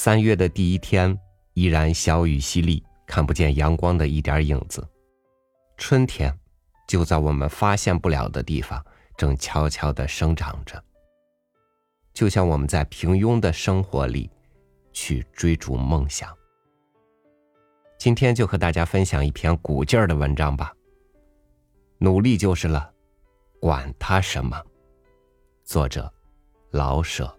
三月的第一天，依然小雨淅沥，看不见阳光的一点影子。春天，就在我们发现不了的地方，正悄悄的生长着。就像我们在平庸的生活里，去追逐梦想。今天就和大家分享一篇鼓劲儿的文章吧。努力就是了，管他什么。作者：老舍。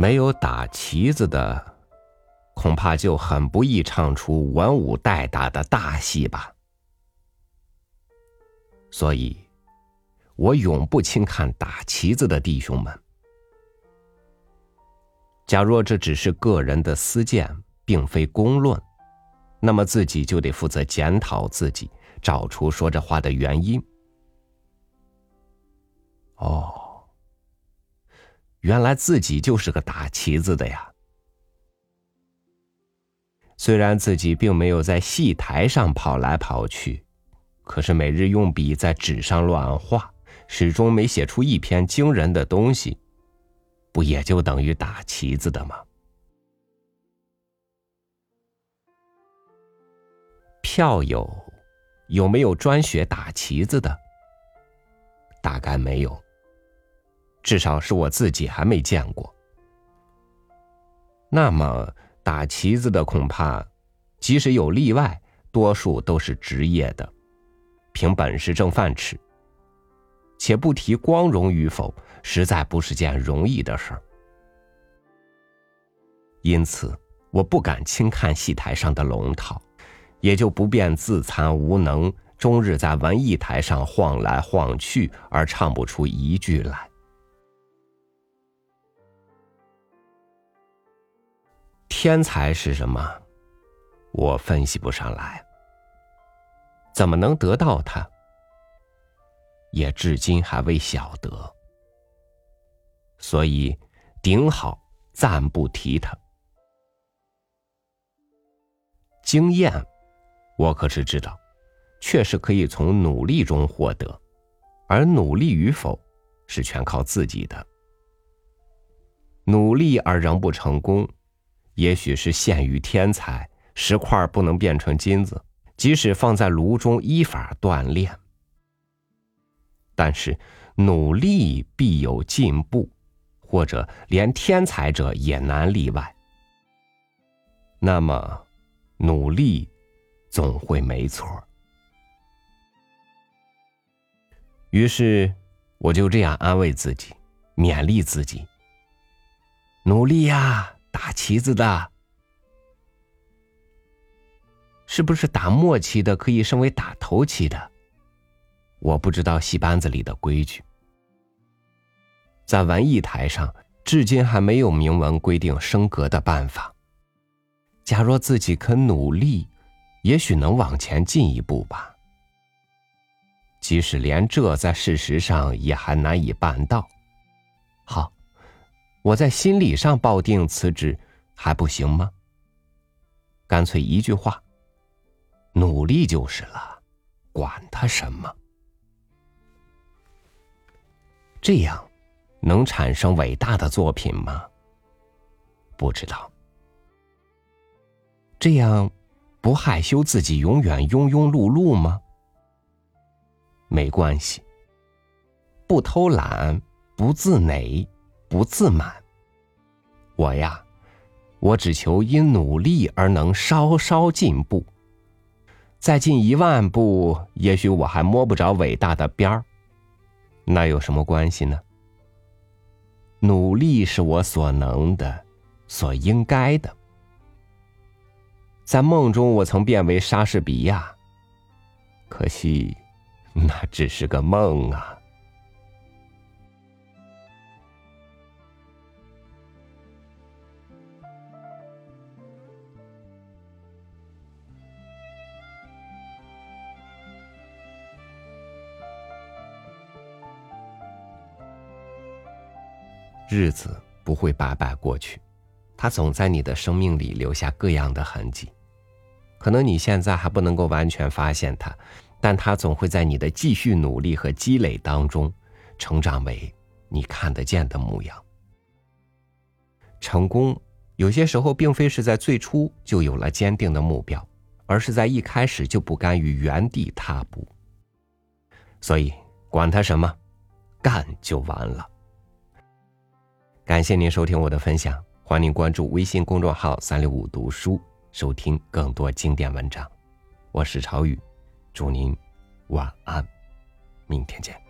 没有打旗子的，恐怕就很不易唱出文武带打的大戏吧。所以，我永不轻看打旗子的弟兄们。假若这只是个人的私见，并非公论，那么自己就得负责检讨自己，找出说这话的原因。哦。原来自己就是个打旗子的呀！虽然自己并没有在戏台上跑来跑去，可是每日用笔在纸上乱画，始终没写出一篇惊人的东西，不也就等于打旗子的吗？票友有没有专学打旗子的？大概没有。至少是我自己还没见过。那么打旗子的恐怕，即使有例外，多数都是职业的，凭本事挣饭吃。且不提光荣与否，实在不是件容易的事儿。因此，我不敢轻看戏台上的龙套，也就不便自惭无能，终日在文艺台上晃来晃去，而唱不出一句来。天才是什么？我分析不上来。怎么能得到它？也至今还未晓得。所以，顶好暂不提它。经验，我可是知道，确实可以从努力中获得，而努力与否，是全靠自己的。努力而仍不成功。也许是限于天才，石块不能变成金子，即使放在炉中依法锻炼。但是努力必有进步，或者连天才者也难例外。那么，努力总会没错。于是，我就这样安慰自己，勉励自己：努力呀！打旗子的，是不是打末旗的可以升为打头旗的？我不知道戏班子里的规矩。在文艺台上，至今还没有明文规定升格的办法。假若自己肯努力，也许能往前进一步吧。即使连这在事实上也还难以办到。我在心理上抱定辞职，还不行吗？干脆一句话：努力就是了，管他什么。这样能产生伟大的作品吗？不知道。这样不害羞自己永远庸庸碌碌吗？没关系。不偷懒，不自馁。不自满。我呀，我只求因努力而能稍稍进步。再进一万步，也许我还摸不着伟大的边儿。那有什么关系呢？努力是我所能的，所应该的。在梦中，我曾变为莎士比亚，可惜，那只是个梦啊。日子不会白白过去，它总在你的生命里留下各样的痕迹。可能你现在还不能够完全发现它，但它总会在你的继续努力和积累当中，成长为你看得见的模样。成功有些时候并非是在最初就有了坚定的目标，而是在一开始就不甘于原地踏步。所以，管他什么，干就完了。感谢您收听我的分享，欢迎关注微信公众号“三六五读书”。收听更多经典文章，我是朝雨，祝您晚安，明天见。